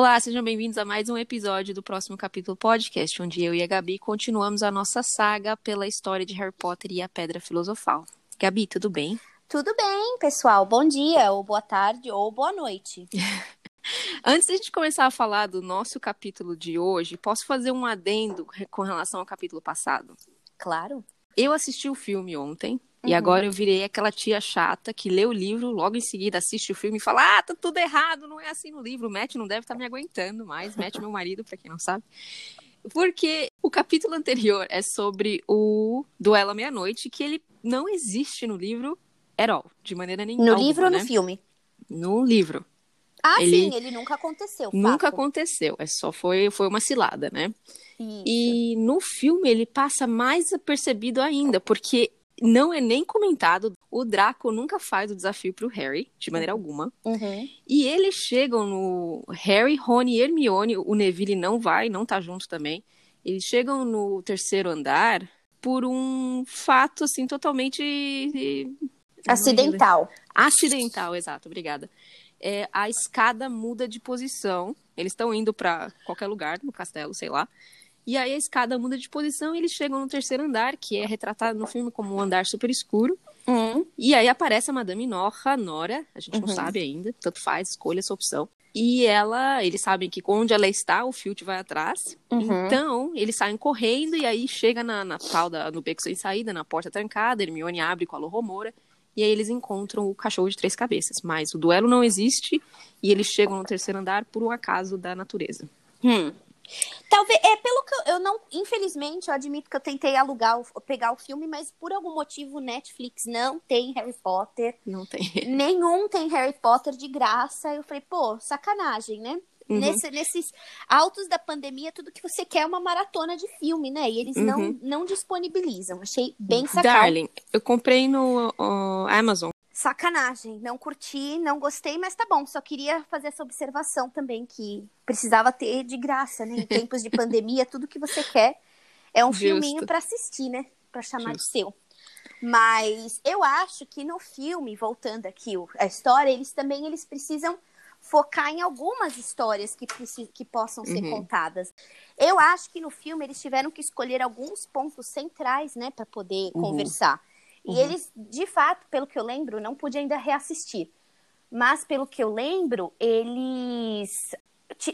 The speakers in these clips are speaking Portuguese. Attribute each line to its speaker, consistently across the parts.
Speaker 1: Olá, sejam bem-vindos a mais um episódio do próximo capítulo podcast, onde eu e a Gabi continuamos a nossa saga pela história de Harry Potter e a Pedra Filosofal. Gabi, tudo bem?
Speaker 2: Tudo bem, pessoal. Bom dia, ou boa tarde, ou boa noite.
Speaker 1: Antes de a gente começar a falar do nosso capítulo de hoje, posso fazer um adendo com relação ao capítulo passado?
Speaker 2: Claro.
Speaker 1: Eu assisti o filme ontem, e
Speaker 2: Uhum.
Speaker 1: agora eu virei aquela tia chata que lê o livro, logo em seguida assiste o filme e fala: Ah, tá tudo errado, não é assim no livro. O Matt não deve estar me aguentando mais. Matt, meu marido, pra quem não sabe. Porque o capítulo anterior é sobre o Duelo à Meia-Noite, que ele não existe no livro at all, de maneira nenhuma.
Speaker 2: No livro ou no
Speaker 1: né?
Speaker 2: filme?
Speaker 1: No livro.
Speaker 2: Ah,
Speaker 1: Ele-
Speaker 2: sim, ele nunca aconteceu.
Speaker 1: Nunca
Speaker 2: fato.
Speaker 1: aconteceu. É só foi, foi uma cilada, né?
Speaker 2: Isso.
Speaker 1: E no filme ele passa mais apercebido ainda, porque não é nem comentado. O Draco nunca faz o desafio pro Harry, de maneira alguma.
Speaker 2: Uhum.
Speaker 1: E eles chegam no Harry, Rony e Hermione. O Neville não vai, não tá junto também. Eles chegam no terceiro andar por um fato, assim, totalmente.
Speaker 2: Acidental.
Speaker 1: Acidental, exato, obrigada. É, a escada muda de posição. Eles estão indo para qualquer lugar no castelo, sei lá. E aí a escada muda de posição e eles chegam no terceiro andar, que é retratado no filme como um andar super escuro.
Speaker 2: Uhum.
Speaker 1: E aí aparece a Madame Norra, Nora, a gente não
Speaker 2: Uhum.
Speaker 1: sabe ainda, tanto faz, escolha essa opção. E ela, eles sabem que onde ela está, o Filch vai atrás.
Speaker 2: Uhum.
Speaker 1: Então, eles saem correndo e aí chega na, na tal da, no beco sem saída, na porta trancada, Hermione abre com a Loromora. E aí eles encontram o cachorro de três cabeças. Mas o duelo não existe e eles chegam no terceiro andar por um acaso da natureza.
Speaker 2: Hum. Talvez, é pelo que eu, eu não, infelizmente, eu admito que eu tentei alugar, o- pegar o filme, mas por algum motivo o Netflix não tem Harry Potter.
Speaker 1: Não tem.
Speaker 2: Nenhum tem Harry Potter de graça. Eu falei, pô, sacanagem, né?
Speaker 1: Uhum.
Speaker 2: Nesse- nesses altos da pandemia, tudo que você quer é uma maratona de filme, né? E eles não,
Speaker 1: Uhum.
Speaker 2: não disponibilizam. Achei bem sacanagem.
Speaker 1: Darling, eu comprei no ó, Amazon.
Speaker 2: Sacanagem. Não curti, não gostei, mas tá bom. Só queria fazer essa observação também, que precisava ter de graça, né? Em tempos de pandemia, tudo que você quer é um
Speaker 1: Justo.
Speaker 2: filminho pra assistir, né? Pra chamar de
Speaker 1: Justo.
Speaker 2: seu. Mas eu acho que no filme, voltando aqui a história, eles também eles precisam focar em algumas histórias que, que possam ser
Speaker 1: Uhum.
Speaker 2: contadas. Eu acho que no filme eles tiveram que escolher alguns pontos centrais, né, para poder
Speaker 1: Uhum.
Speaker 2: conversar. E
Speaker 1: Uhum.
Speaker 2: eles, de fato, pelo que eu lembro, não pude ainda reassistir. Mas pelo que eu lembro, eles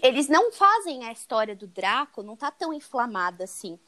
Speaker 2: eles não fazem a história do Draco, não tá tão inflamada assim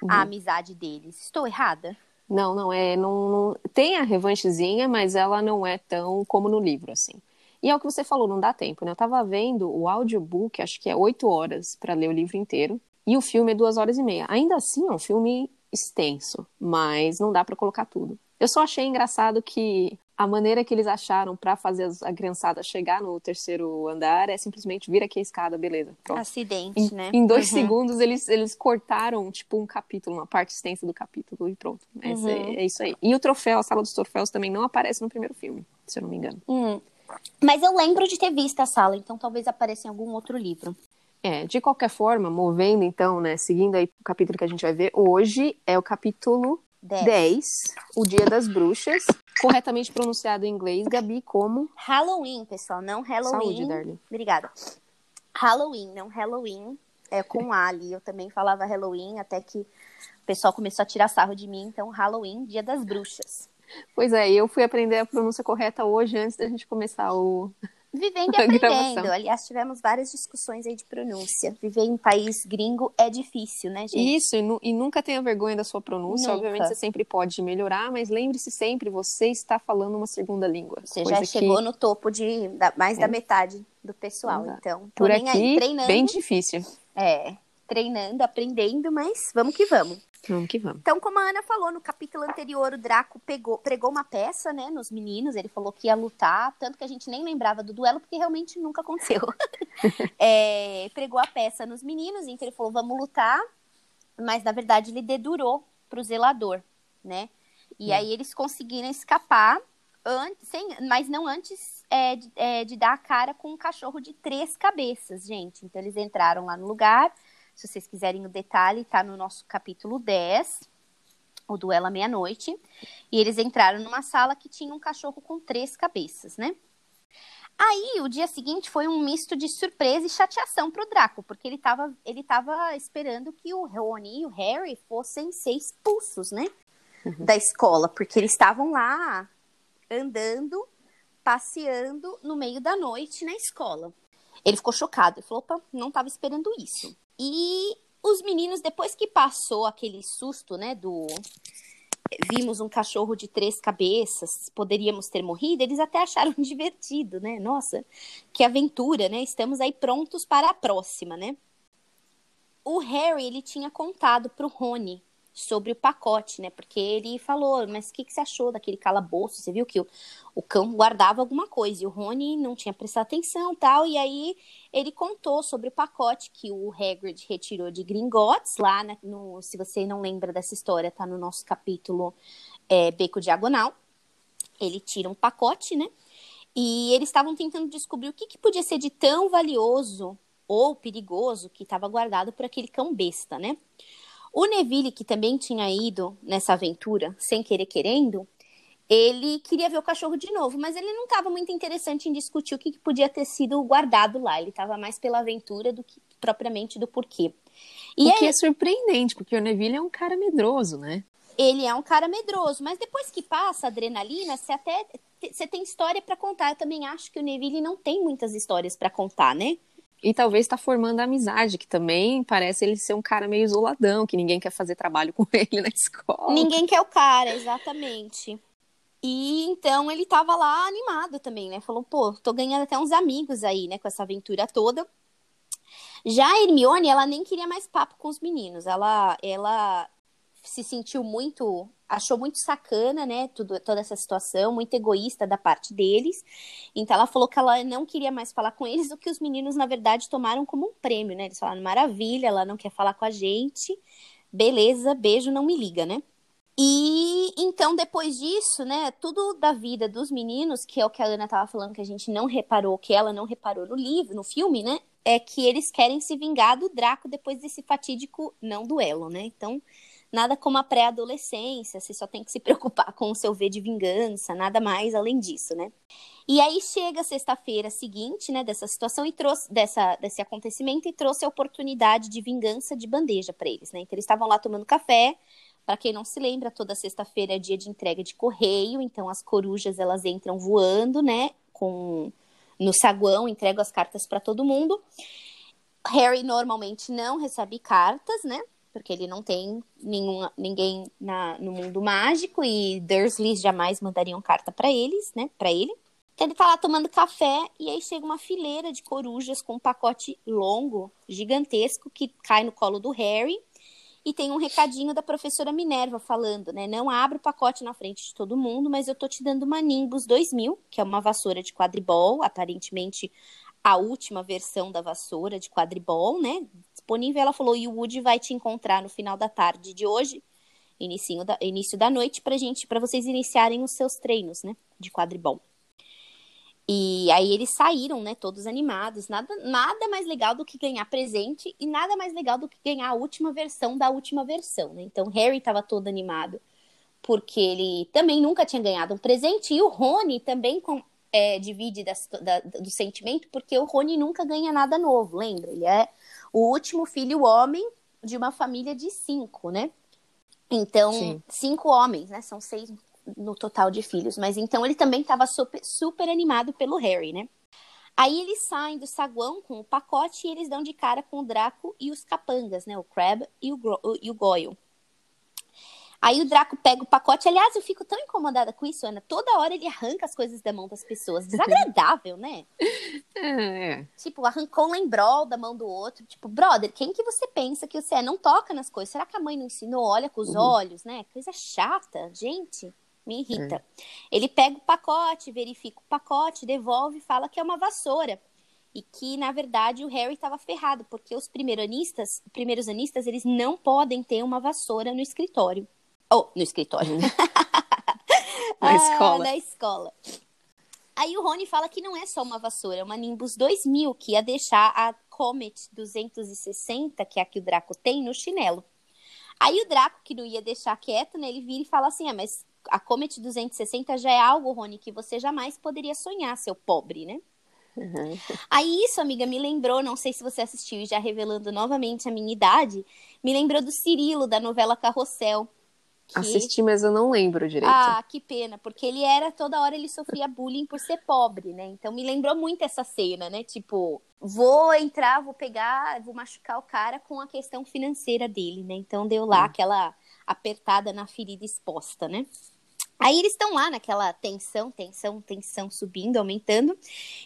Speaker 1: Uhum.
Speaker 2: a amizade deles. Estou errada?
Speaker 1: Não, não é. Não, não- tem a revanchezinha, mas ela não é tão como no livro, assim. E é o que você falou, não dá tempo, né? Eu tava vendo o audiobook, acho que é oito horas para ler o livro inteiro, e o filme é duas horas e meia. Ainda assim, é um filme extenso, mas não dá para colocar tudo. Eu só achei engraçado que a maneira que eles acharam para fazer a criançada chegar no terceiro andar é simplesmente vir aqui a escada, beleza. Pronto.
Speaker 2: Acidente,
Speaker 1: Em,
Speaker 2: né?
Speaker 1: em dois
Speaker 2: Uhum.
Speaker 1: segundos eles, eles cortaram, tipo, um capítulo, uma parte extensa do capítulo e pronto. Mas
Speaker 2: Uhum.
Speaker 1: é, é isso aí. E o troféu, a sala dos troféus também não aparece no primeiro filme, se eu não me engano.
Speaker 2: Hum. Mas eu lembro de ter visto a sala, então talvez apareça em algum outro livro.
Speaker 1: É, de qualquer forma, movendo então, né, seguindo aí o capítulo que a gente vai ver hoje, é o capítulo
Speaker 2: Dez.
Speaker 1: 10, o Dia das Bruxas, corretamente pronunciado em inglês, Gabi, como
Speaker 2: Halloween, pessoal, não Halloween.
Speaker 1: Saúde, Darling.
Speaker 2: Obrigada. Halloween, não Halloween. É com A ali. Eu também falava Halloween, até que o pessoal começou a tirar sarro de mim. Então, Halloween, Dia das Bruxas.
Speaker 1: Pois é, eu fui aprender a pronúncia correta hoje, antes da gente começar o...
Speaker 2: Vivendo e aprendendo. Aliás, tivemos várias discussões aí de pronúncia. Viver em país gringo é difícil, né, gente?
Speaker 1: Isso, e, nu- e nunca tenha vergonha da sua pronúncia.
Speaker 2: Nunca.
Speaker 1: Obviamente, você sempre pode melhorar, mas lembre-se sempre, você está falando uma segunda língua.
Speaker 2: Você já chegou
Speaker 1: que,
Speaker 2: no topo de da- mais da
Speaker 1: É.
Speaker 2: metade do pessoal.
Speaker 1: Exato.
Speaker 2: Então,
Speaker 1: por aqui,
Speaker 2: aí, treinando.
Speaker 1: bem difícil.
Speaker 2: É, treinando, aprendendo, mas vamos que vamos.
Speaker 1: Vamos que vamos.
Speaker 2: Então, como a Ana falou, no capítulo anterior, o Draco pegou, pregou uma peça, né, nos meninos. Ele falou que ia lutar, tanto que a gente nem lembrava do duelo, porque realmente nunca aconteceu. É, pregou a peça nos meninos, então ele falou, vamos lutar. Mas, na verdade, ele dedurou pro zelador, né? E
Speaker 1: Hum.
Speaker 2: aí eles conseguiram escapar, antes, sem, mas não antes é, de, é, de dar a cara com um cachorro de três cabeças, gente. Então, eles entraram lá no lugar. Se vocês quiserem o detalhe, tá no nosso capítulo 10, o duelo à meia-noite. E eles entraram numa sala que tinha um cachorro com três cabeças, né? Aí, o dia seguinte foi um misto de surpresa e chateação pro Draco, porque ele tava, ele tava esperando que o Rony e o Harry fossem ser expulsos, né? Uhum. Da escola, porque eles estavam lá andando, passeando no meio da noite na escola. Ele ficou chocado, ele falou, opa, não tava esperando isso. E os meninos, depois que passou aquele susto, né, do vimos um cachorro de três cabeças, poderíamos ter morrido, eles até acharam divertido, né? Nossa, que aventura, né? Estamos aí prontos para a próxima, né? O Harry, ele tinha contado pro Rony sobre o pacote, né? Porque ele falou, mas o que, que você achou daquele calabouço? Você viu que o, o cão guardava alguma coisa e o Rony não tinha prestado atenção tal. E aí ele contou sobre o pacote que o Hagrid retirou de Gringotts, lá né, no, se você não lembra dessa história, tá no nosso capítulo é, Beco Diagonal. Ele tira um pacote, né? E eles estavam tentando descobrir o que, que podia ser de tão valioso ou perigoso que estava guardado por aquele cão besta, né? O Neville, que também tinha ido nessa aventura, sem querer querendo, ele queria ver o cachorro de novo, mas ele não estava muito interessante em discutir o que, que podia ter sido guardado lá. Ele estava mais pela aventura do que propriamente do porquê.
Speaker 1: E o que é surpreendente, porque o Neville é um cara medroso, né?
Speaker 2: Ele é um cara medroso, mas depois que passa a adrenalina, você até você tem história para contar. Eu também acho que o Neville não tem muitas histórias para contar, né?
Speaker 1: E talvez está formando amizade, que também parece ele ser um cara meio isoladão, que ninguém quer fazer trabalho com ele na escola.
Speaker 2: Ninguém quer o cara, exatamente. E então ele tava lá animado também, né? Falou, pô, tô ganhando até uns amigos aí, né, com essa aventura toda. Já a Hermione, ela nem queria mais papo com os meninos. Ela, ela se sentiu muito, achou muito sacana, né, tudo, toda essa situação, muito egoísta da parte deles. Então ela falou que ela não queria mais falar com eles, o que os meninos na verdade tomaram como um prêmio, né? Eles falaram maravilha, ela não quer falar com a gente. Beleza, beijo, não me liga, né? E então, depois disso, né, tudo da vida dos meninos, que é o que a Ana tava falando, que a gente não reparou, que ela não reparou no livro, no filme, né, é que eles querem se vingar do Draco depois desse fatídico não duelo, né? Então, nada como a pré-adolescência, você só tem que se preocupar com o seu V de vingança, nada mais além disso, né? E aí chega sexta-feira seguinte, né, dessa situação e trouxe dessa desse acontecimento e trouxe a oportunidade de vingança de bandeja para eles, né? Então eles estavam lá tomando café. Para quem não se lembra, toda sexta-feira é dia de entrega de correio, então as corujas elas entram voando, né, com no saguão, entregam as cartas para todo mundo. Harry normalmente não recebe cartas, né? Porque ele não tem nenhum, ninguém na, no mundo mágico e Dursleys jamais mandariam carta para eles, né? Para ele. Então ele tá lá tomando café e aí chega uma fileira de corujas com um pacote longo, gigantesco, que cai no colo do Harry. E tem um recadinho da professora Minerva falando, né? Não abre o pacote na frente de todo mundo, mas eu tô te dando uma Nimbus 2000, que é uma vassoura de quadribol, aparentemente a última versão da vassoura de quadribol, né? Disponível. Ela falou: e o Woody vai te encontrar no final da tarde de hoje, início da, início da noite, pra gente, para vocês iniciarem os seus treinos, né? De quadribol. E aí eles saíram, né, todos animados. Nada, nada mais legal do que ganhar presente e nada mais legal do que ganhar a última versão da última versão, né? Então Harry estava todo animado porque ele também nunca tinha ganhado um presente e o Rony também com, é, divide da, da, do sentimento, porque o Rony nunca ganha nada novo, lembra? Ele é o último filho homem de uma família de cinco, né? Então, Sim. cinco homens, né? São seis no total de filhos. Mas então ele também estava super, super animado pelo Harry, né? Aí eles saem do saguão com o pacote e eles dão de cara com o Draco e os capangas, né? O Crab e o, e o Goyle. Aí o Draco pega o pacote. Aliás, eu fico tão incomodada com isso, Ana. Toda hora ele arranca as coisas da mão das pessoas. Desagradável, né?
Speaker 1: É, é.
Speaker 2: Tipo, arrancou um lembrol da mão do outro. Tipo, brother, quem que você pensa que você é? Não toca nas coisas. Será que a mãe não ensinou? Olha com os uhum. olhos, né? Coisa chata. Gente, me irrita. É. Ele pega o pacote, verifica o pacote, devolve e fala que é uma vassoura. E que, na verdade, o Harry estava ferrado, porque os primeiranistas, primeiros anistas, eles não podem ter uma vassoura no escritório. Oh, no escritório, né?
Speaker 1: na ah, escola.
Speaker 2: Na escola. Aí o Rony fala que não é só uma vassoura, é uma Nimbus 2000, que ia deixar a Comet 260, que é a que o Draco tem, no chinelo. Aí o Draco, que não ia deixar quieto, né, ele vira e fala assim, ah, mas a Comet 260 já é algo, Rony, que você jamais poderia sonhar, seu pobre, né?
Speaker 1: Uhum.
Speaker 2: Aí isso, amiga, me lembrou, não sei se você assistiu e já revelando novamente a minha idade, me lembrou do Cirilo, da novela Carrossel.
Speaker 1: Que... Assisti, mas eu não lembro direito.
Speaker 2: Ah, que pena, porque ele era, toda hora ele sofria bullying por ser pobre, né? Então me lembrou muito essa cena, né? Tipo, vou entrar, vou pegar, vou machucar o cara com a questão financeira dele, né? Então deu lá hum. aquela apertada na ferida exposta, né? Aí eles estão lá naquela tensão, tensão, tensão subindo, aumentando,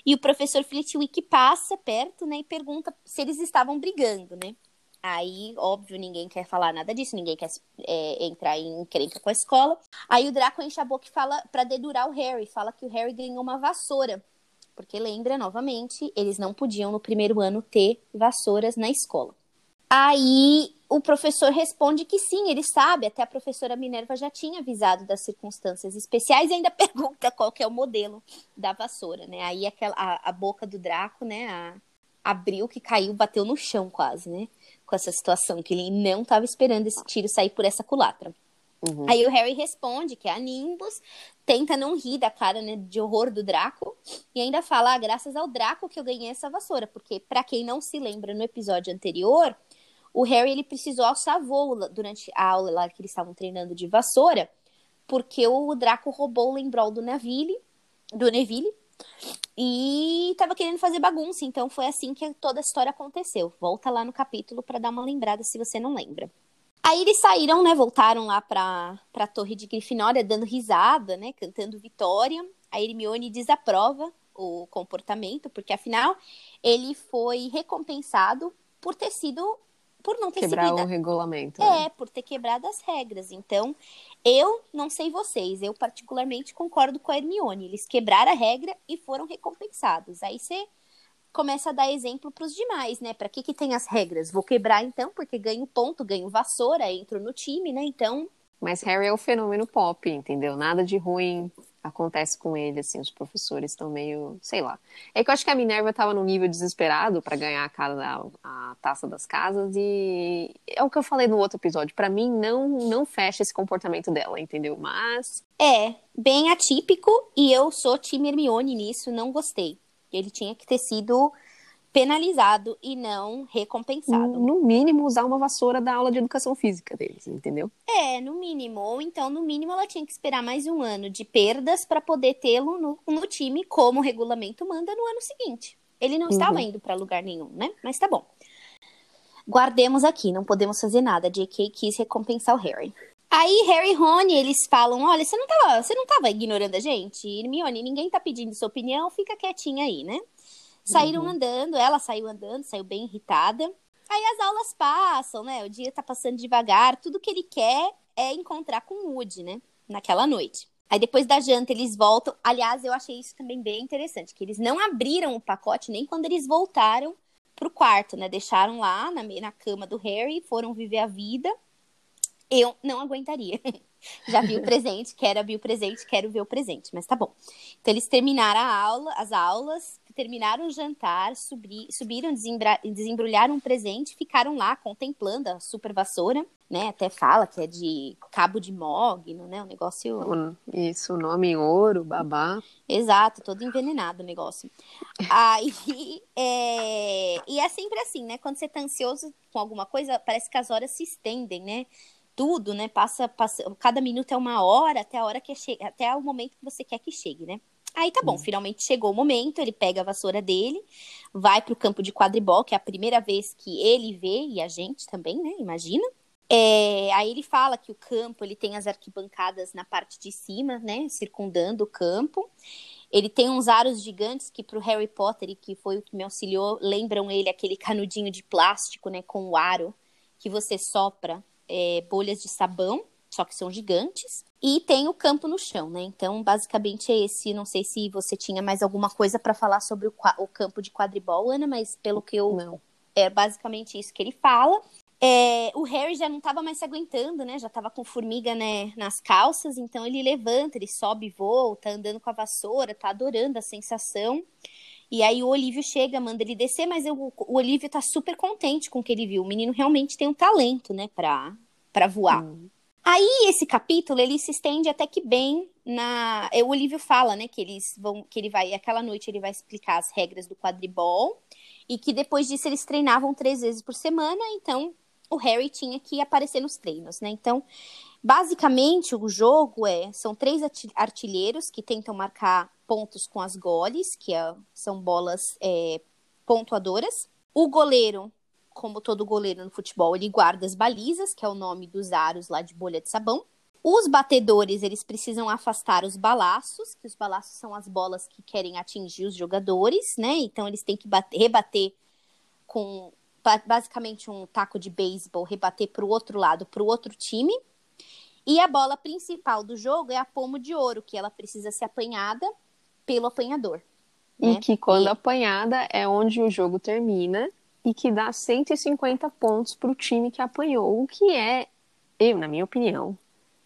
Speaker 2: e o professor Flitwick passa perto, né, e pergunta se eles estavam brigando, né? Aí, óbvio, ninguém quer falar nada disso, ninguém quer é, entrar em encrenca com a escola. Aí o Draco enche a boca e fala para dedurar o Harry, fala que o Harry ganhou uma vassoura. Porque lembra, novamente, eles não podiam no primeiro ano ter vassouras na escola. Aí o professor responde que sim, ele sabe, até a professora Minerva já tinha avisado das circunstâncias especiais e ainda pergunta qual que é o modelo da vassoura, né? Aí aquela, a, a boca do Draco, né, a, abriu que caiu, bateu no chão quase, né? Com essa situação, que ele não estava esperando esse tiro sair por essa culatra. Uhum. Aí o Harry responde que é a Nimbus, tenta não rir da cara né, de horror do Draco e ainda fala, ah, graças ao Draco que eu ganhei essa vassoura, porque para quem não se lembra no episódio anterior, o Harry ele precisou alçar voo durante a aula lá que eles estavam treinando de vassoura, porque o Draco roubou o lembrol do Neville, do Neville, e tava querendo fazer bagunça, então foi assim que toda a história aconteceu. Volta lá no capítulo para dar uma lembrada se você não lembra. Aí eles saíram, né, voltaram lá pra, pra torre de Grifinória dando risada, né, cantando vitória. A Hermione desaprova o comportamento, porque afinal ele foi recompensado por ter sido por não ter
Speaker 1: Quebrar
Speaker 2: seguido.
Speaker 1: o regulamento.
Speaker 2: É, né? por ter quebrado as regras. Então, eu não sei vocês, eu particularmente concordo com a Hermione. Eles quebraram a regra e foram recompensados. Aí você começa a dar exemplo para os demais, né? Para que que tem as regras? Vou quebrar então, porque ganho ponto, ganho vassoura, entro no time, né? Então.
Speaker 1: Mas Harry é o fenômeno pop, entendeu? Nada de ruim acontece com ele, assim, os professores estão meio, sei lá. É que eu acho que a Minerva estava num nível desesperado para ganhar a, casa, a, taça das casas e é o que eu falei no outro episódio. Para mim não não fecha esse comportamento dela, entendeu? Mas
Speaker 2: é bem atípico e eu sou time Hermione nisso, não gostei. Ele tinha que ter sido penalizado e não recompensado.
Speaker 1: No mínimo, usar uma vassoura da aula de educação física deles, entendeu?
Speaker 2: É, no mínimo. Ou então, no mínimo, ela tinha que esperar mais um ano de perdas para poder tê-lo no, no, time, como o regulamento manda, no ano seguinte. Ele não uhum. estava indo para lugar nenhum, né? Mas tá bom. Guardemos aqui, não podemos fazer nada. J.K. quis recompensar o Harry. Aí, Harry e Rony, eles falam: olha, você não tava, você não tava ignorando a gente? Hermione, ninguém tá pedindo sua opinião, fica quietinha aí, né? Saíram uhum. andando, ela saiu andando, saiu bem irritada. Aí as aulas passam, né? O dia tá passando devagar. Tudo que ele quer é encontrar com o Woody, né? Naquela noite. Aí depois da janta eles voltam. Aliás, eu achei isso também bem interessante, que eles não abriram o pacote nem quando eles voltaram pro quarto, né? Deixaram lá na, na cama do Harry, foram viver a vida. Eu não aguentaria. Já vi o presente, quero abrir o presente, quero ver o presente, mas tá bom. Então eles terminaram a aula, as aulas, terminaram o jantar, subi, subiram, desembrulharam um presente, ficaram lá contemplando a super vassoura, né? Até fala que é de cabo de mogno, né? O negócio.
Speaker 1: Isso, o nome em ouro, babá.
Speaker 2: Exato, todo envenenado o negócio. Aí, é... e é sempre assim, né? Quando você tá ansioso com alguma coisa, parece que as horas se estendem, né? Tudo, né? Passa, passa, cada minuto é uma hora, até a hora que chega, até o momento que você quer que chegue, né? Aí tá bom, hum. finalmente chegou o momento, ele pega a vassoura dele, vai pro campo de quadribol, que é a primeira vez que ele vê, e a gente também, né? Imagina. É, aí ele fala que o campo ele tem as arquibancadas na parte de cima, né? Circundando o campo. Ele tem uns aros gigantes que pro Harry Potter, e que foi o que me auxiliou, lembram ele aquele canudinho de plástico, né? Com o aro que você sopra é, bolhas de sabão, só que são gigantes. E tem o campo no chão, né? Então, basicamente é esse. Não sei se você tinha mais alguma coisa para falar sobre o, o, campo de quadribol, Ana, mas pelo que eu.
Speaker 1: Não.
Speaker 2: É basicamente isso que ele fala. É, o Harry já não estava mais se aguentando, né? Já estava com formiga né, nas calças, então ele levanta, ele sobe e volta, andando com a vassoura, tá adorando a sensação. E aí o Olívio chega, manda ele descer, mas eu, o Olívio tá super contente com o que ele viu. O menino realmente tem um talento, né, pra, pra voar. Hum. Aí esse capítulo ele se estende até que bem na, o Olívio fala, né, que eles vão, que ele vai aquela noite ele vai explicar as regras do quadribol e que depois disso eles treinavam três vezes por semana, então o Harry tinha que aparecer nos treinos, né? Então, basicamente o jogo é são três artilheiros que tentam marcar pontos com as goles, que é, são bolas é, pontuadoras. O goleiro como todo goleiro no futebol, ele guarda as balizas, que é o nome dos aros lá de bolha de sabão. Os batedores, eles precisam afastar os balaços, que os balaços são as bolas que querem atingir os jogadores, né? Então eles têm que bater, rebater com basicamente um taco de beisebol, rebater para o outro lado, para o outro time. E a bola principal do jogo é a pomo de ouro, que ela precisa ser apanhada pelo apanhador.
Speaker 1: E né? que quando e... apanhada é onde o jogo termina e que dá 150 pontos para o time que apanhou, o que é, eu, na minha opinião,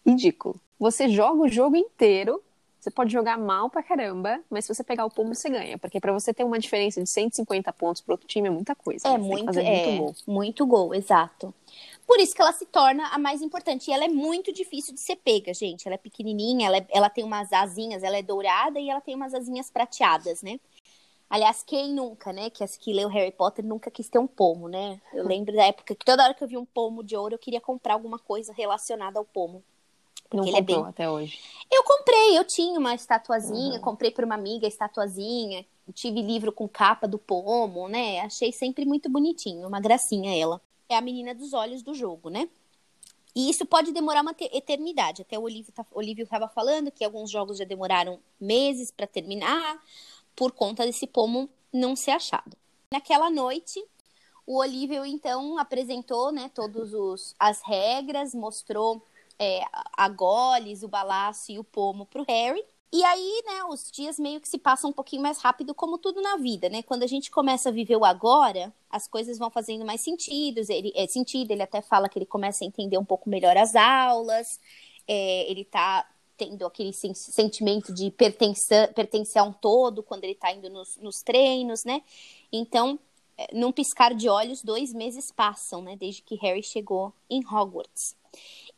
Speaker 1: ridículo. Você joga o jogo inteiro, você pode jogar mal pra caramba, mas se você pegar o pombo, você ganha. Porque para você ter uma diferença de 150 pontos pro outro time é muita coisa.
Speaker 2: É muito, é, muito gol. Muito gol, exato. Por isso que ela se torna a mais importante. E ela é muito difícil de ser pega, gente. Ela é pequenininha, ela, é, ela tem umas asinhas, ela é dourada e ela tem umas asinhas prateadas, né? Aliás, quem nunca, né? Que, que leu Harry Potter nunca quis ter um pomo, né? Eu lembro da época que toda hora que eu vi um pomo de ouro, eu queria comprar alguma coisa relacionada ao pomo.
Speaker 1: Não ele comprou é bem... até hoje.
Speaker 2: Eu comprei, eu tinha uma estatuazinha, uhum. comprei para uma amiga a estatuazinha, tive livro com capa do pomo, né? Achei sempre muito bonitinho, uma gracinha ela. É a menina dos olhos do jogo, né? E isso pode demorar uma eternidade. Até o Olívio tá, estava falando que alguns jogos já demoraram meses para terminar por conta desse pomo não ser achado. Naquela noite, o Olívio então apresentou, né, todos os as regras, mostrou é, a goles, o balaço e o pomo para o Harry. E aí, né, os dias meio que se passam um pouquinho mais rápido, como tudo na vida, né? Quando a gente começa a viver o agora, as coisas vão fazendo mais sentido. Ele, é, sentido, ele até fala que ele começa a entender um pouco melhor as aulas, é, ele tá tendo aquele sentimento de pertencer, a um todo quando ele está indo nos, nos, treinos, né? Então, é, num piscar de olhos, dois meses passam, né? Desde que Harry chegou em Hogwarts.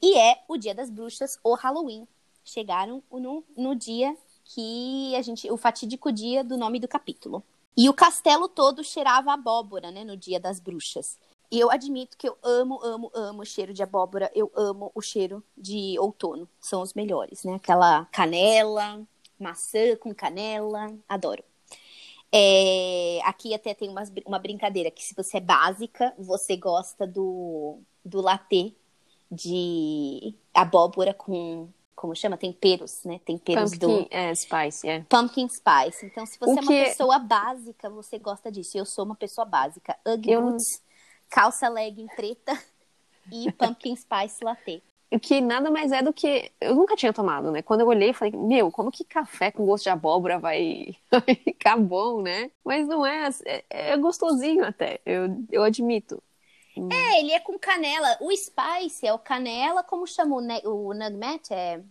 Speaker 2: E é o Dia das Bruxas, o Halloween. Chegaram no, no dia que a gente. O fatídico dia do nome do capítulo. E o castelo todo cheirava abóbora, né? No Dia das Bruxas. E eu admito que eu amo, amo, amo o cheiro de abóbora. Eu amo o cheiro de outono. São os melhores, né? Aquela canela, maçã com canela. Adoro. É, aqui até tem uma, uma brincadeira que se você é básica, você gosta do, do latte de abóbora com como chama? Temperos, né? Temperos
Speaker 1: Pumpkin,
Speaker 2: do.
Speaker 1: É, spice, é.
Speaker 2: Pumpkin spice. Então, se você o é uma que... pessoa básica, você gosta disso. Eu sou uma pessoa básica. Ugg eu... boots, calça legging preta e pumpkin spice latte.
Speaker 1: O que nada mais é do que. Eu nunca tinha tomado, né? Quando eu olhei, falei, meu, como que café com gosto de abóbora vai, ficar bom, né? Mas não é, é, é gostosinho até, eu, eu admito.
Speaker 2: É, ele é com canela. O spice é o canela, como chama o, o nugget? É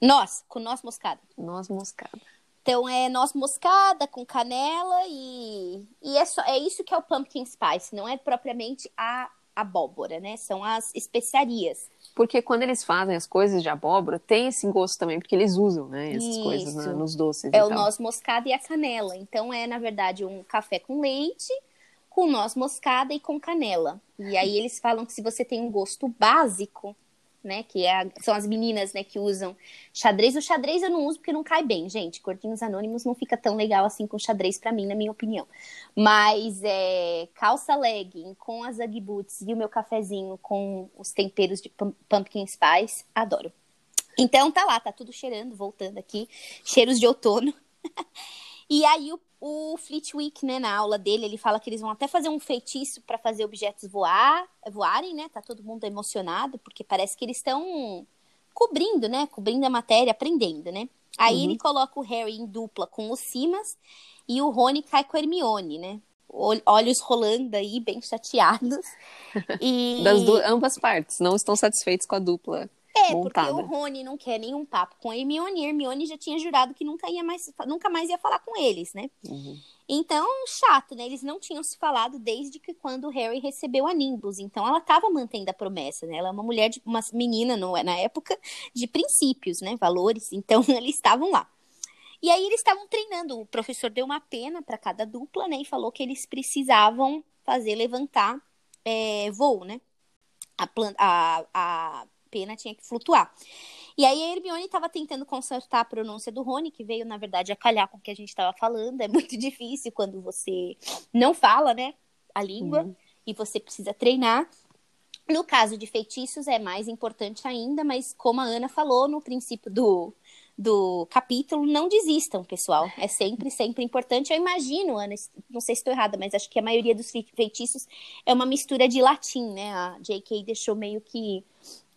Speaker 2: noz, com noz moscada.
Speaker 1: Noz moscada.
Speaker 2: Então é noz moscada com canela e, e é, só, é isso que é o pumpkin spice, não é propriamente a abóbora, né? São as especiarias.
Speaker 1: Porque quando eles fazem as coisas de abóbora, tem esse gosto também, porque eles usam, né? Essas isso. coisas né, nos doces.
Speaker 2: É o noz moscada e a canela. Então é, na verdade, um café com leite, com noz moscada e com canela. E aí eles falam que se você tem um gosto básico, né? Que é a, são as meninas, né, que usam xadrez. O xadrez eu não uso porque não cai bem, gente. Gordinhos Anônimos não fica tão legal assim com xadrez para mim, na minha opinião. Mas é, calça legging com as Ugg boots e o meu cafezinho com os temperos de pumpkin spice, adoro. Então tá lá, tá tudo cheirando, voltando aqui, cheiros de outono. e aí o o Fleetwick, né, na aula dele, ele fala que eles vão até fazer um feitiço para fazer objetos voar, voarem, né? Tá todo mundo emocionado, porque parece que eles estão cobrindo, né? Cobrindo a matéria, aprendendo, né? Aí uhum. ele coloca o Harry em dupla com o Simas e o Rony cai com a Hermione, né? Olhos rolando aí, bem chateados.
Speaker 1: E... Das duas, ambas partes, não estão satisfeitos com a dupla.
Speaker 2: É,
Speaker 1: montada.
Speaker 2: porque o Rony não quer nenhum papo com a Hermione, e a Hermione já tinha jurado que nunca, ia mais, nunca mais ia falar com eles, né? Uhum. Então, chato, né? Eles não tinham se falado desde que quando o Harry recebeu a Nimbus. Então, ela estava mantendo a promessa, né? Ela é uma mulher, de, uma menina, não é na época, de princípios, né? Valores. Então, eles estavam lá. E aí, eles estavam treinando. O professor deu uma pena para cada dupla, né? E falou que eles precisavam fazer levantar é, voo, né? A, a, a pena tinha que flutuar. E aí a Hermione estava tentando consertar a pronúncia do Rony, que veio, na verdade, a calhar com o que a gente estava falando. É muito difícil quando você não fala, né, a língua, uhum. e você precisa treinar. No caso de feitiços é mais importante ainda, mas como a Ana falou no princípio do, do capítulo, não desistam, pessoal. É sempre, sempre importante. Eu imagino, Ana, não sei se estou errada, mas acho que a maioria dos feitiços é uma mistura de latim, né? A J.K. deixou meio que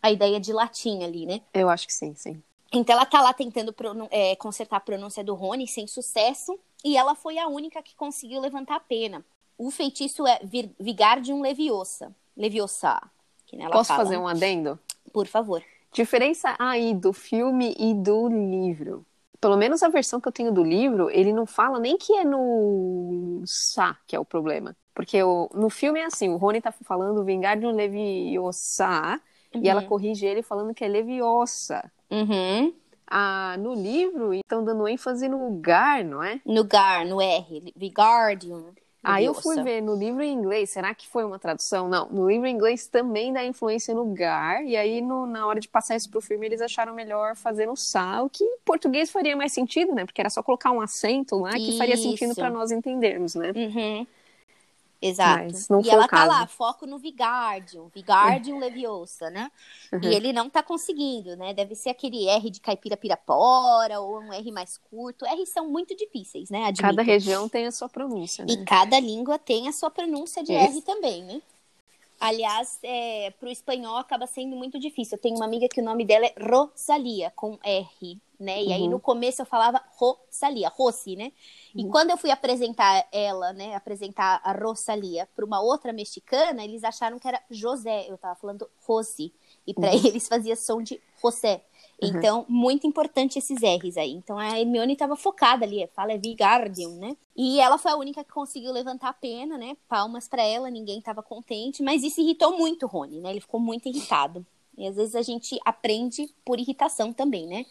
Speaker 2: a ideia de latim ali, né?
Speaker 1: Eu acho que sim, sim.
Speaker 2: Então ela tá lá tentando é, consertar a pronúncia do Rony sem sucesso, e ela foi a única que conseguiu levantar a pena. O feitiço é Vigardium Leviosa. Leviosa.
Speaker 1: Que Posso fala, fazer um adendo?
Speaker 2: Por favor.
Speaker 1: Diferença aí do filme e do livro. Pelo menos a versão que eu tenho do livro, ele não fala nem que é no Sá que é o problema. Porque o, no filme é assim, o Rony tá falando Vingardium Leviosa, Uhum. E ela uhum. corrige ele falando que é leviosa.
Speaker 2: Uhum.
Speaker 1: Ah, no livro, estão dando ênfase no gar, não é?
Speaker 2: No gar, no R, Vigardium.
Speaker 1: Aí eu fui ver no livro em inglês, será que foi uma tradução? Não, no livro em inglês também dá influência no gar, e aí no, na hora de passar isso pro filme eles acharam melhor fazer no sal, que em português faria mais sentido, né? Porque era só colocar um acento lá que isso. faria sentido para nós entendermos, né?
Speaker 2: Uhum. Exato. e ela tá lá, foco no Vigardium, Vigardium é. Leviosa, né? Uhum. E ele não tá conseguindo, né? Deve ser aquele R de caipira pirapora ou um R mais curto. R são muito difíceis, né?
Speaker 1: Admito. Cada região tem a sua pronúncia, né?
Speaker 2: E cada língua tem a sua pronúncia de R também, né? Aliás, é, para o espanhol acaba sendo muito difícil. Eu tenho uma amiga que o nome dela é Rosalia, com R, né? E uhum. aí no começo eu falava Rosalia, Rossi, né? E uhum. quando eu fui apresentar ela, né, apresentar a Rosalia para uma outra mexicana, eles acharam que era José. Eu tava falando Rossi. E para uhum. eles fazia som de José. Uhum. Então, muito importante esses R's aí. Então, a Hermione estava focada ali, fala é Vigardium, né? E ela foi a única que conseguiu levantar a pena, né? Palmas para ela, ninguém estava contente. Mas isso irritou muito o Rony, né? Ele ficou muito irritado. E às vezes a gente aprende por irritação também, né?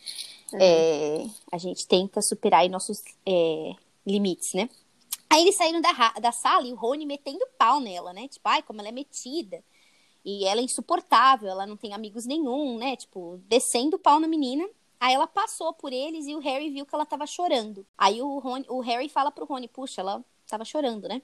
Speaker 2: Uhum. É, a gente tenta superar aí nossos é, limites, né? Aí eles saíram da, da sala e o Rony metendo pau nela, né? Tipo, ai, como ela é metida. E ela é insuportável, ela não tem amigos nenhum, né? Tipo, descendo o pau na menina. Aí ela passou por eles e o Harry viu que ela tava chorando. Aí o, Rony, o Harry fala pro Rony, puxa, ela tava chorando, né?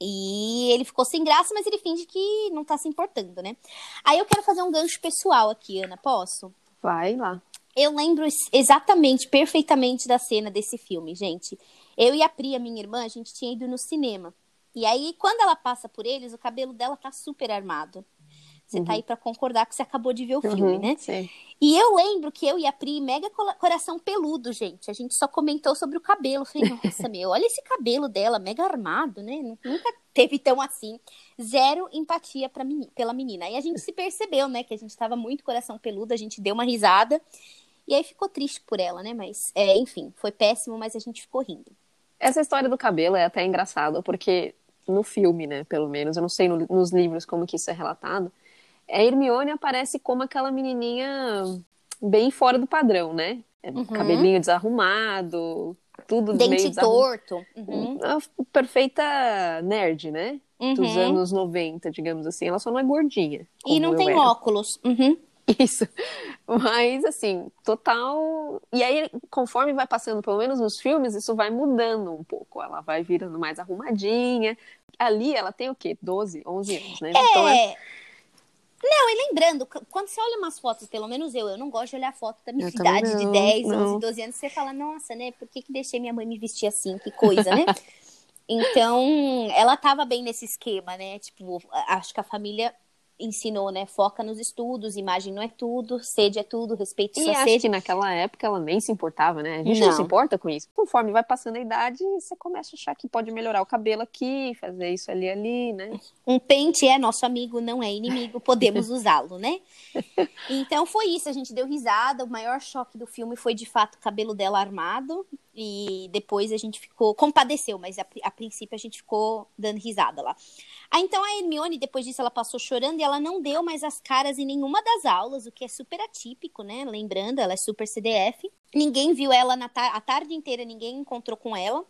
Speaker 2: E ele ficou sem graça, mas ele finge que não tá se importando, né? Aí eu quero fazer um gancho pessoal aqui, Ana, posso?
Speaker 1: Vai lá.
Speaker 2: Eu lembro exatamente, perfeitamente da cena desse filme, gente. Eu e a Pri, a minha irmã, a gente tinha ido no cinema. E aí, quando ela passa por eles, o cabelo dela tá super armado. Você uhum. tá aí para concordar que você acabou de ver o filme,
Speaker 1: uhum,
Speaker 2: né?
Speaker 1: Sim.
Speaker 2: E eu lembro que eu e a Pri, mega coração peludo, gente. A gente só comentou sobre o cabelo. falei, nossa, meu, olha esse cabelo dela, mega armado, né? Nunca teve tão assim. Zero empatia pra menina, pela menina. Aí a gente se percebeu, né? Que a gente tava muito coração peludo, a gente deu uma risada. E aí ficou triste por ela, né? Mas, é, enfim, foi péssimo, mas a gente ficou rindo.
Speaker 1: Essa história do cabelo é até engraçado, porque no filme, né, pelo menos, eu não sei no, nos livros como que isso é relatado, a Hermione aparece como aquela menininha bem fora do padrão, né? É uhum. Cabelinho desarrumado, tudo
Speaker 2: Dente
Speaker 1: meio
Speaker 2: torto.
Speaker 1: Uhum. Uma perfeita nerd, né? Uhum. Dos anos 90, digamos assim. Ela só não é gordinha.
Speaker 2: E não tem era. óculos. Uhum.
Speaker 1: Isso. Mas, assim, total. E aí, conforme vai passando, pelo menos nos filmes, isso vai mudando um pouco. Ela vai virando mais arrumadinha. Ali, ela tem o quê? 12, 11 anos, né?
Speaker 2: É. Então, é... Não, e lembrando, quando você olha umas fotos, pelo menos eu, eu não gosto de olhar foto da minha eu idade de 10, não. 11, 12 anos, você fala, nossa, né? Por que, que deixei minha mãe me vestir assim? Que coisa, né? então, ela tava bem nesse esquema, né? Tipo, acho que a família ensinou, né? Foca nos estudos, imagem não é tudo, sede é tudo, respeito
Speaker 1: e
Speaker 2: sua
Speaker 1: acho
Speaker 2: sede.
Speaker 1: que naquela época ela nem se importava, né? A gente não. não. se importa com isso. Conforme vai passando a idade, você começa a achar que pode melhorar o cabelo aqui, fazer isso ali ali, né?
Speaker 2: Um pente é nosso amigo, não é inimigo, podemos usá-lo, né? Então foi isso, a gente deu risada, o maior choque do filme foi de fato o cabelo dela armado. E depois a gente ficou. Compadeceu, mas a, a princípio a gente ficou dando risada lá. Aí então a Hermione, depois disso, ela passou chorando e ela não deu mais as caras em nenhuma das aulas, o que é super atípico, né? Lembrando, ela é super CDF. Ninguém viu ela na ta a tarde inteira, ninguém encontrou com ela.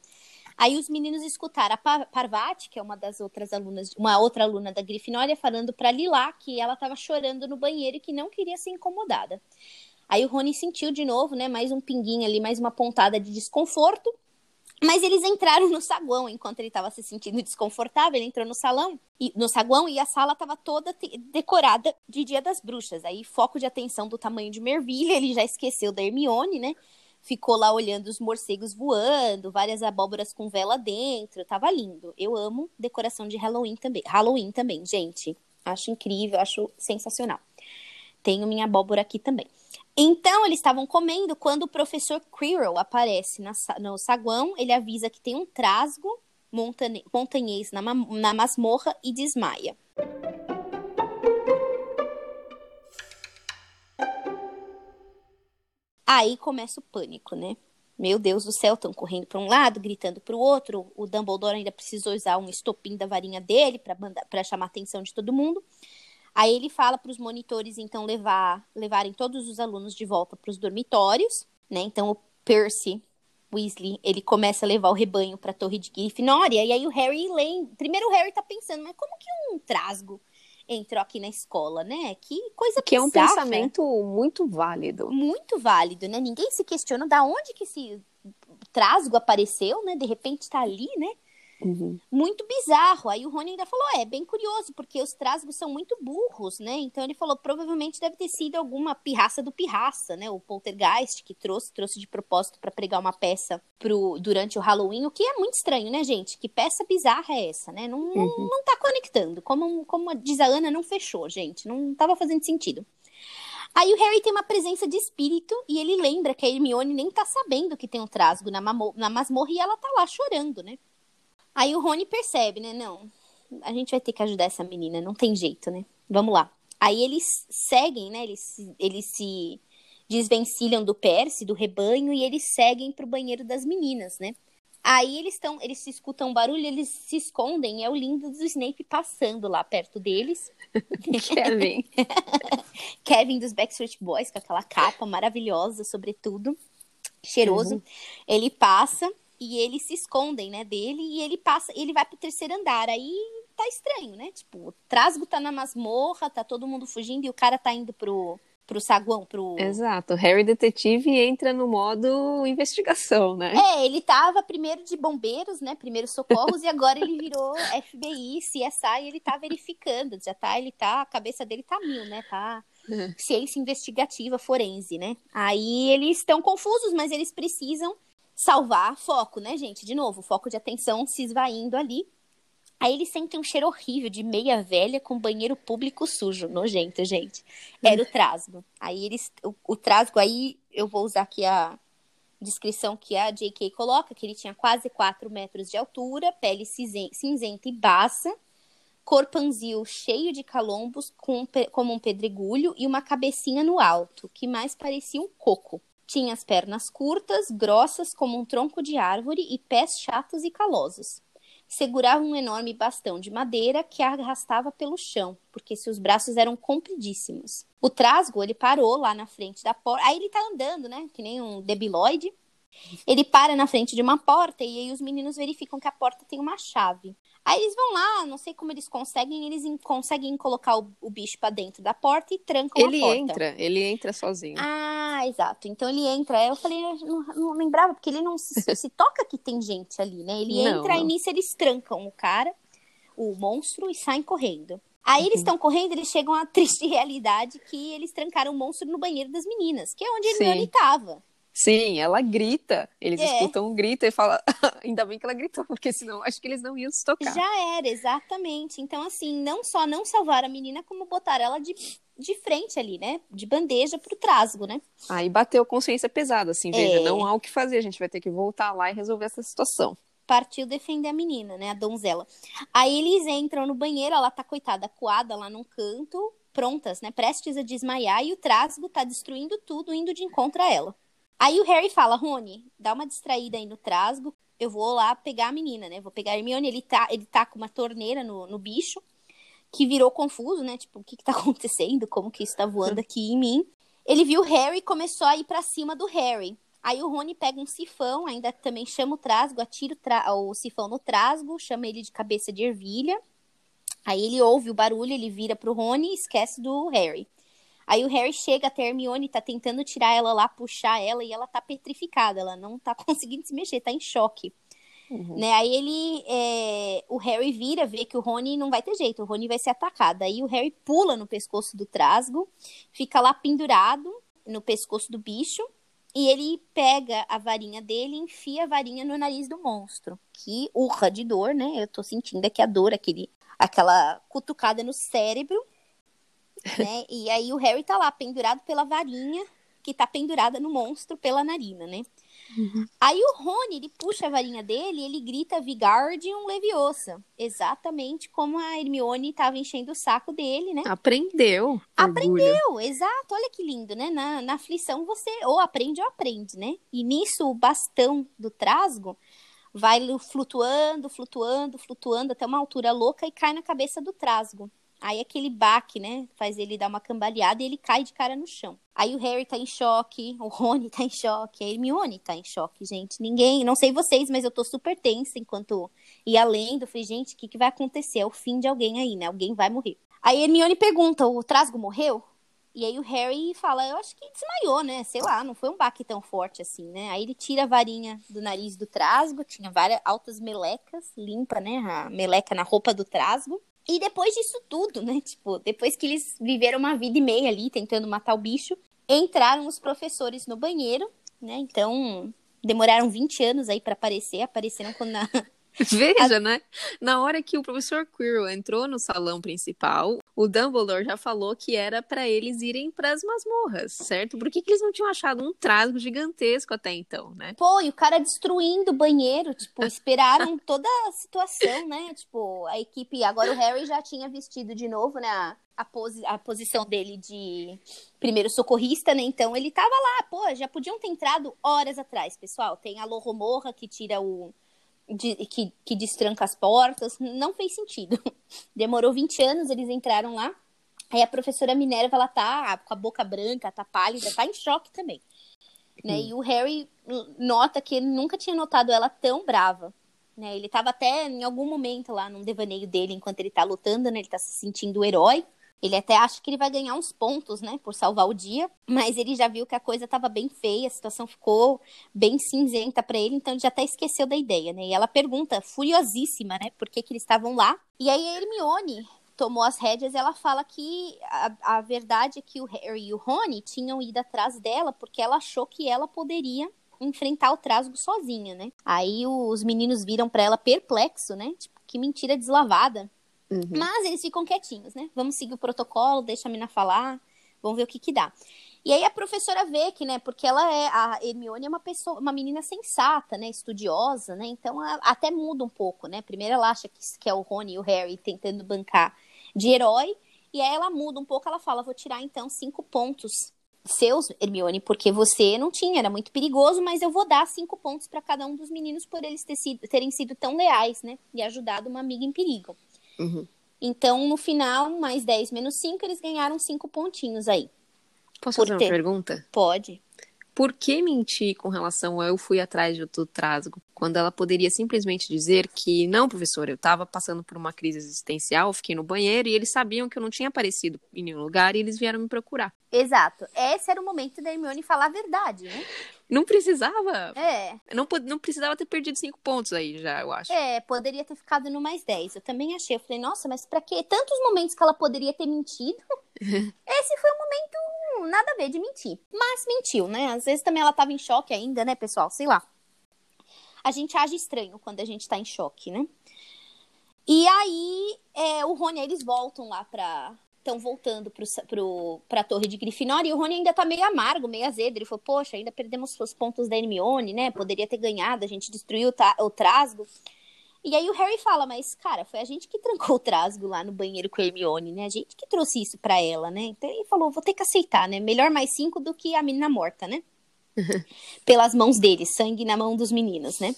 Speaker 2: Aí os meninos escutaram a Parvati, que é uma das outras alunas, uma outra aluna da Grifinória, falando para Lila que ela estava chorando no banheiro e que não queria ser incomodada. Aí o Rony sentiu de novo, né, mais um pinguinho ali, mais uma pontada de desconforto. Mas eles entraram no saguão enquanto ele estava se sentindo desconfortável. Ele entrou no salão, e, no saguão, e a sala estava toda decorada de Dia das Bruxas. Aí, foco de atenção do tamanho de Mervilha, ele já esqueceu da Hermione, né? Ficou lá olhando os morcegos voando, várias abóboras com vela dentro. Tava lindo. Eu amo decoração de Halloween também. Halloween também, gente. Acho incrível, acho sensacional. Tenho minha abóbora aqui também. Então, eles estavam comendo quando o professor Quirrell aparece na, no saguão. Ele avisa que tem um trasgo montane, montanhês na, na masmorra e desmaia. Aí começa o pânico, né? Meu Deus do céu, estão correndo para um lado, gritando para o outro. O Dumbledore ainda precisou usar um estopim da varinha dele para chamar a atenção de todo mundo. Aí ele fala para os monitores, então, levar, levarem todos os alunos de volta para os dormitórios, né? Então, o Percy Weasley, ele começa a levar o rebanho para a torre de Grifinória, e aí o Harry lembra... Primeiro o Harry tá pensando, mas como que um trasgo entrou aqui na escola, né? Que coisa
Speaker 1: Que é um pensamento muito válido.
Speaker 2: Muito válido, né? Ninguém se questiona da onde que esse trasgo apareceu, né? De repente tá ali, né? Uhum. Muito bizarro. Aí o Rony ainda falou: é bem curioso, porque os trasgos são muito burros, né? Então ele falou: provavelmente deve ter sido alguma pirraça do pirraça, né? O poltergeist que trouxe, trouxe de propósito para pregar uma peça pro, durante o Halloween, o que é muito estranho, né, gente? Que peça bizarra é essa, né? Não, uhum. não, não tá conectando. Como, como diz a Ana, não fechou, gente. Não tava fazendo sentido. Aí o Harry tem uma presença de espírito e ele lembra que a Hermione nem tá sabendo que tem um trasgo na, na masmorra e ela tá lá chorando, né? Aí o Rony percebe, né? Não, a gente vai ter que ajudar essa menina, não tem jeito, né? Vamos lá. Aí eles seguem, né? Eles, eles se desvencilham do Percy, do rebanho, e eles seguem pro banheiro das meninas, né? Aí eles estão, eles se escutam um barulho, eles se escondem, é o lindo do Snape passando lá perto deles.
Speaker 1: Kevin.
Speaker 2: Kevin dos Backstreet Boys, com aquela capa maravilhosa, sobretudo, cheiroso. Uhum. Ele passa e eles se escondem, né, dele, e ele passa, ele vai pro terceiro andar, aí tá estranho, né, tipo, o Trasgo tá na masmorra, tá todo mundo fugindo, e o cara tá indo pro, pro saguão, pro...
Speaker 1: Exato, Harry Detetive entra no modo investigação, né?
Speaker 2: É, ele tava primeiro de bombeiros, né, primeiros socorros, e agora ele virou FBI, CSI, e ele tá verificando, já tá, ele tá, a cabeça dele tá mil, né, tá... Uhum. Ciência investigativa forense, né? Aí eles estão confusos, mas eles precisam salvar foco, né, gente? De novo, foco de atenção se esvaindo ali. Aí eles sentem um cheiro horrível de meia velha com banheiro público sujo, nojento, gente. Era o trasgo. Aí eles, o, o trasgo aí, eu vou usar aqui a descrição que a J.K. coloca, que ele tinha quase 4 metros de altura, pele cinzenta e baça, corpanzil cheio de calombos com, como um pedregulho e uma cabecinha no alto, que mais parecia um coco. Tinha as pernas curtas, grossas como um tronco de árvore e pés chatos e calosos. Segurava um enorme bastão de madeira que arrastava pelo chão, porque seus braços eram compridíssimos. O trasgo, ele parou lá na frente da porta. Aí ele tá andando, né? Que nem um debilóide. Ele para na frente de uma porta e aí os meninos verificam que a porta tem uma chave. Aí eles vão lá, não sei como eles conseguem, eles conseguem colocar o, o bicho para dentro da porta e trancam
Speaker 1: ele
Speaker 2: a porta.
Speaker 1: Ele entra, ele entra sozinho.
Speaker 2: Ah, exato. Então ele entra. Eu falei, eu não, não lembrava, porque ele não se, se, toca que tem gente ali, né? Ele não, entra não. e nisso eles trancam o cara, o monstro, e saem correndo. Aí eles estão uhum. correndo, eles chegam à triste realidade que eles trancaram o monstro no banheiro das meninas, que é onde ele estava.
Speaker 1: Sim, ela grita. Eles é. escutam um grito e falam. Ainda bem que ela gritou, porque senão acho que eles não iam se tocar.
Speaker 2: Já era, exatamente. Então, assim, não só não salvar a menina, como botar ela de, de frente ali, né? De bandeja pro trasgo, né?
Speaker 1: Aí bateu consciência pesada, assim, veja, é. não há o que fazer, a gente vai ter que voltar lá e resolver essa situação.
Speaker 2: Partiu defender a menina, né? A donzela. Aí eles entram no banheiro, ela tá coitada, coada lá num canto, prontas, né? Prestes a desmaiar, e o trasgo tá destruindo tudo, indo de encontro a ela. Aí o Harry fala, Rony, dá uma distraída aí no trasgo, eu vou lá pegar a menina, né? Vou pegar a Hermione, ele tá, ele tá com uma torneira no, no bicho, que virou confuso, né? Tipo, o que que tá acontecendo? Como que isso tá voando aqui em mim? Ele viu o Harry e começou a ir para cima do Harry. Aí o Rony pega um sifão, ainda também chama o trasgo, atira o, tra o sifão no trasgo, chama ele de cabeça de ervilha. Aí ele ouve o barulho, ele vira pro Rony e esquece do Harry. Aí o Harry chega até a Hermione, tá tentando tirar ela lá, puxar ela, e ela tá petrificada, ela não tá conseguindo se mexer, tá em choque. Uhum. Né? Aí ele. É... O Harry vira, vê que o Rony não vai ter jeito, o Rony vai ser atacado. Aí o Harry pula no pescoço do Trasgo, fica lá pendurado no pescoço do bicho. E ele pega a varinha dele e enfia a varinha no nariz do monstro. Que urra de dor, né? Eu tô sentindo aqui a dor, aquele, aquela cutucada no cérebro né? E aí o Harry tá lá pendurado pela varinha que tá pendurada no monstro pela narina, né? Uhum. Aí o Rony, ele puxa a varinha dele e ele grita Vigardium Leviosa. Exatamente como a Hermione tava enchendo o saco dele, né?
Speaker 1: Aprendeu.
Speaker 2: Aprendeu, orgulho. exato. Olha que lindo, né? Na, na aflição você ou aprende ou aprende, né? E nisso o bastão do trasgo vai flutuando, flutuando, flutuando até uma altura louca e cai na cabeça do trasgo. Aí aquele baque, né, faz ele dar uma cambaleada e ele cai de cara no chão. Aí o Harry tá em choque, o Rony tá em choque, a Hermione tá em choque, gente. Ninguém, não sei vocês, mas eu tô super tensa enquanto ia lendo. Falei, gente, o que, que vai acontecer? É o fim de alguém aí, né? Alguém vai morrer. Aí a Hermione pergunta, o Trasgo morreu? E aí o Harry fala, eu acho que desmaiou, né? Sei lá, não foi um baque tão forte assim, né? Aí ele tira a varinha do nariz do Trasgo, tinha várias altas melecas, limpa, né? A meleca na roupa do Trasgo. E depois disso tudo, né? Tipo, depois que eles viveram uma vida e meia ali tentando matar o bicho, entraram os professores no banheiro, né? Então, demoraram 20 anos aí para aparecer, apareceram quando na,
Speaker 1: Veja, né? Na hora que o professor Quirrell entrou no salão principal, o Dumbledore já falou que era para eles irem para as masmorras, certo? Por que, que, eles não tinham achado um trasgo gigantesco até então, né?
Speaker 2: Pô, e o cara destruindo o banheiro, tipo, esperaram toda a situação, né? Tipo, a equipe. Agora o Harry já tinha vestido de novo, né? A, a, posi a posição dele de primeiro socorrista, né? Então ele tava lá, pô, já podiam ter entrado horas atrás, pessoal. Tem a Loromorra que tira o de, que, que destranca as portas. Não fez sentido. Demorou 20 anos, eles entraram lá. Aí a professora Minerva, ela tá com a boca branca, tá pálida, tá em choque também. Né? E o Harry nota que ele nunca tinha notado ela tão brava. Né? Ele tava até em algum momento lá num devaneio dele, enquanto ele tá lutando, né? Ele tá se sentindo o herói. Ele até acha que ele vai ganhar uns pontos, né, por salvar o dia, mas ele já viu que a coisa estava bem feia, a situação ficou bem cinzenta para ele, então ele já até esqueceu da ideia, né? E ela pergunta, furiosíssima, né, por que, que eles estavam lá. E aí a Hermione tomou as rédeas ela fala que a, a verdade é que o Harry e o Rony tinham ido atrás dela porque ela achou que ela poderia enfrentar o trasgo sozinha, né? Aí os meninos viram para ela perplexo, né? Tipo, que mentira deslavada. Uhum. Mas eles ficam quietinhos, né? Vamos seguir o protocolo, deixa a mina falar, vamos ver o que que dá. E aí a professora vê que, né, porque ela é, a Hermione é uma pessoa, uma menina sensata, né, estudiosa, né, então a, até muda um pouco, né, primeiro ela acha que, que é o Rony e o Harry tentando bancar de herói, e aí ela muda um pouco, ela fala, vou tirar então cinco pontos seus, Hermione, porque você não tinha, era muito perigoso, mas eu vou dar cinco pontos para cada um dos meninos por eles ter sido, terem sido tão leais, né, e ajudado uma amiga em perigo. Uhum. Então, no final, mais 10 menos 5, eles ganharam 5 pontinhos aí.
Speaker 1: Posso fazer uma pergunta?
Speaker 2: Pode.
Speaker 1: Por que mentir com relação a eu fui atrás do trasgo, quando ela poderia simplesmente dizer que, não, professor, eu estava passando por uma crise existencial, fiquei no banheiro e eles sabiam que eu não tinha aparecido em nenhum lugar e eles vieram me procurar.
Speaker 2: Exato. Esse era o momento da Hermione falar a verdade, né?
Speaker 1: Não precisava.
Speaker 2: É.
Speaker 1: Não, não precisava ter perdido cinco pontos aí já, eu acho.
Speaker 2: É, poderia ter ficado no mais dez. Eu também achei. Eu falei, nossa, mas pra quê? Tantos momentos que ela poderia ter mentido. Esse foi um momento nada a ver de mentir. Mas mentiu, né? Às vezes também ela tava em choque ainda, né, pessoal? Sei lá. A gente age estranho quando a gente tá em choque, né? E aí, é, o Rony, eles voltam lá pra, estão voltando pro, pro, pra torre de Grifinória e o Rony ainda tá meio amargo, meio azedo. Ele falou, poxa, ainda perdemos os pontos da Hermione, né? Poderia ter ganhado, a gente destruiu o, o Trasgo. E aí o Harry fala, mas, cara, foi a gente que trancou o Trasgo lá no banheiro com a Hermione, né? A gente que trouxe isso pra ela, né? Então ele falou, vou ter que aceitar, né? Melhor mais cinco do que a menina morta, né? pelas mãos deles, sangue na mão dos meninos, né?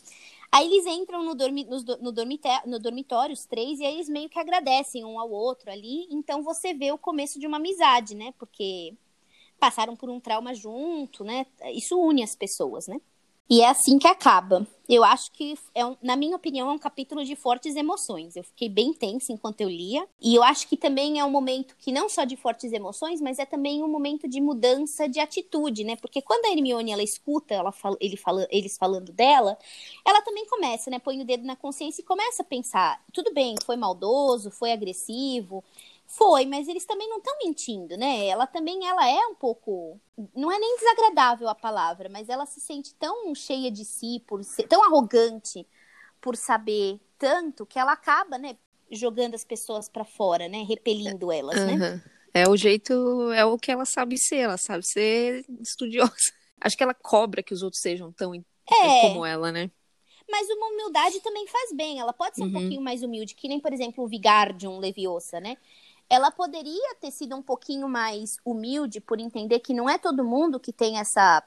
Speaker 2: Aí eles entram no, dormi no, no, dormitório, no dormitório, os três, e aí eles meio que agradecem um ao outro ali. Então você vê o começo de uma amizade, né? Porque passaram por um trauma junto, né? Isso une as pessoas, né? E é assim que acaba. Eu acho que, é um, na minha opinião, é um capítulo de fortes emoções. Eu fiquei bem tensa enquanto eu lia. E eu acho que também é um momento que não só de fortes emoções, mas é também um momento de mudança de atitude, né? Porque quando a Hermione ela escuta ela fala, ele fala, eles falando dela, ela também começa, né? Põe o dedo na consciência e começa a pensar: tudo bem, foi maldoso, foi agressivo, foi, mas eles também não estão mentindo, né? Ela também ela é um pouco, não é nem desagradável a palavra, mas ela se sente tão cheia de si, por ser, tão arrogante por saber tanto que ela acaba, né, jogando as pessoas para fora, né, repelindo elas, uhum. né?
Speaker 1: É o jeito, é o que ela sabe ser, ela sabe ser estudiosa. Acho que ela cobra que os outros sejam tão é. como ela, né?
Speaker 2: Mas uma humildade também faz bem. Ela pode ser um uhum. pouquinho mais humilde, que nem, por exemplo, o Vigardium Leviosa, né? Ela poderia ter sido um pouquinho mais humilde por entender que não é todo mundo que tem essa,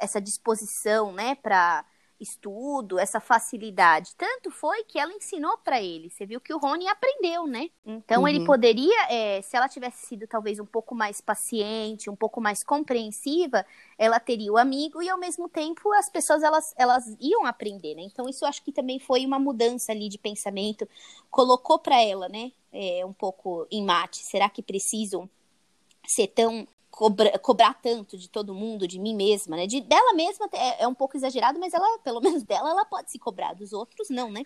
Speaker 2: essa disposição, né, para estudo, essa facilidade. Tanto foi que ela ensinou para ele. Você viu que o Rony aprendeu, né? Então uhum. ele poderia, é, se ela tivesse sido talvez um pouco mais paciente, um pouco mais compreensiva, ela teria o amigo e ao mesmo tempo as pessoas elas, elas iam aprender, né? Então isso eu acho que também foi uma mudança ali de pensamento, colocou para ela, né? É, um pouco em mate. Será que precisam ser tão cobra, cobrar tanto de todo mundo, de mim mesma, né? De dela mesma é, é, um pouco exagerado, mas ela, pelo menos dela, ela pode se cobrar dos outros, não, né?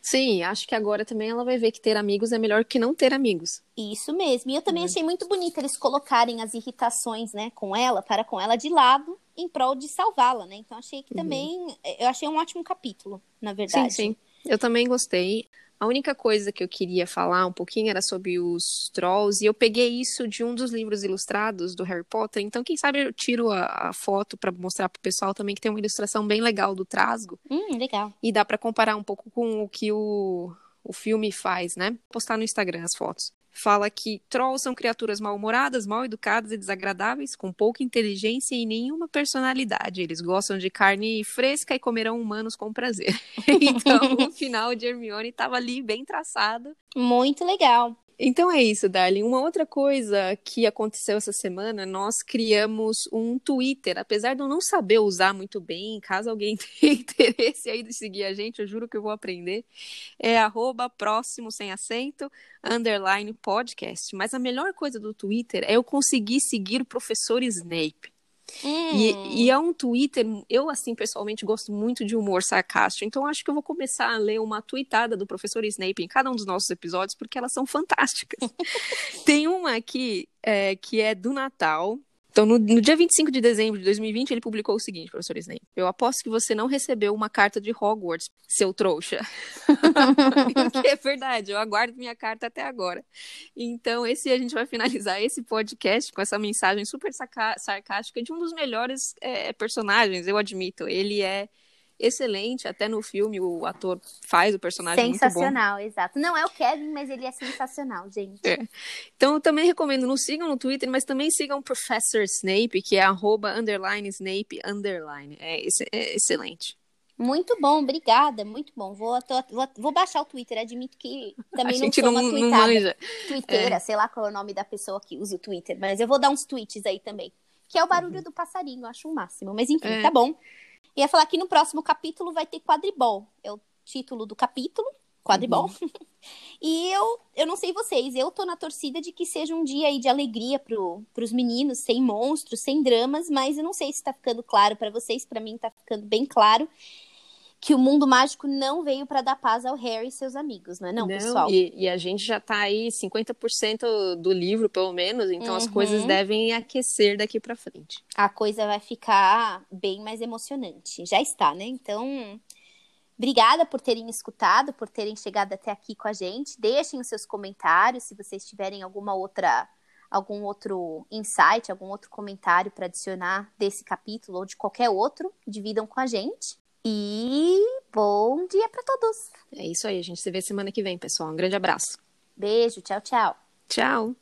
Speaker 1: Sim, acho que agora também ela vai ver que ter amigos é melhor que não ter amigos.
Speaker 2: Isso mesmo. E eu também uhum. achei muito bonito eles colocarem as irritações, né, com ela, para com ela de lado, em prol de salvá-la, né? Então achei que uhum. também, eu achei um ótimo capítulo, na verdade.
Speaker 1: Sim, sim. Eu também gostei. A única coisa que eu queria falar um pouquinho era sobre os trolls, e eu peguei isso de um dos livros ilustrados do Harry Potter, então quem sabe eu tiro a, a foto para mostrar pro pessoal também que tem uma ilustração bem legal do Trasgo.
Speaker 2: Hum, legal.
Speaker 1: E dá para comparar um pouco com o que o, o filme faz, né? Postar no Instagram as fotos fala que trolls são criaturas mal-humoradas, mal-educadas e desagradáveis, com pouca inteligência e nenhuma personalidade. Eles gostam de carne fresca e comerão humanos com prazer. então, o final de Hermione estava ali bem traçado.
Speaker 2: Muito legal.
Speaker 1: Então é isso, Darling. Uma outra coisa que aconteceu essa semana, nós criamos um Twitter. Apesar de eu não saber usar muito bem, caso alguém tenha interesse aí de seguir a gente, eu juro que eu vou aprender. É arroba próximo sem acento, underline podcast. Mas a melhor coisa do Twitter é eu conseguir seguir o professor Snape. Hum. E, e, é um Twitter, eu assim pessoalmente gosto muito de humor sarcástico, então acho que eu vou começar a ler uma tweetada do professor Snape em cada um dos nossos episódios, porque elas são fantásticas. Tem uma aqui é, que é do Natal, então, no, no, dia 25 de dezembro de 2020, ele publicou o seguinte, professor Snape. Eu aposto que você não recebeu uma carta de Hogwarts, seu trouxa. que é verdade, eu aguardo minha carta até agora. Então, esse a gente vai finalizar esse podcast com essa mensagem super sarcástica de um dos melhores é, personagens, eu admito. Ele é excelente, até no filme o ator faz o personagem
Speaker 2: sensacional, exato. Não é o Kevin, mas ele é sensacional, gente.
Speaker 1: É. Então eu também recomendo, nos sigam no Twitter, mas também sigam o Professor Snape, que é arroba underline Snape underline. É, é excelente.
Speaker 2: Muito bom, obrigada, muito bom. Vou, tô, vou, vou, baixar o Twitter, admito que também não
Speaker 1: sou
Speaker 2: uma
Speaker 1: não, tweetada,
Speaker 2: twitteira, é. sei lá qual é o nome da pessoa que usa o Twitter, mas eu vou dar uns tweets aí também. Que é o barulho uhum. do passarinho, acho o um máximo. Mas enfim, é. tá bom. Ia falar que no próximo capítulo vai ter quadribol. É o título do capítulo, quadribol. Uhum. e eu, eu não sei vocês, eu tô na torcida de que seja um dia aí de alegria pro, pros meninos, sem monstros, sem dramas, mas eu não sei se tá ficando claro para vocês, para mim tá ficando bem claro que o mundo mágico não veio para dar paz ao Harry e seus amigos, não é não, não pessoal?
Speaker 1: E, e, a gente já tá aí 50% do livro, pelo menos, então uhum. as coisas uhum. devem aquecer daqui para frente.
Speaker 2: A coisa vai ficar bem mais emocionante. Já está, né? Então, obrigada por terem escutado, por terem chegado até aqui com a gente. Deixem os seus comentários se vocês tiverem alguma outra algum outro insight, algum outro comentário para adicionar desse capítulo ou de qualquer outro, dividam com a gente. E bom dia para todos.
Speaker 1: É isso aí, a gente se vê semana que vem, pessoal. Um grande abraço.
Speaker 2: Beijo, tchau, tchau.
Speaker 1: Tchau.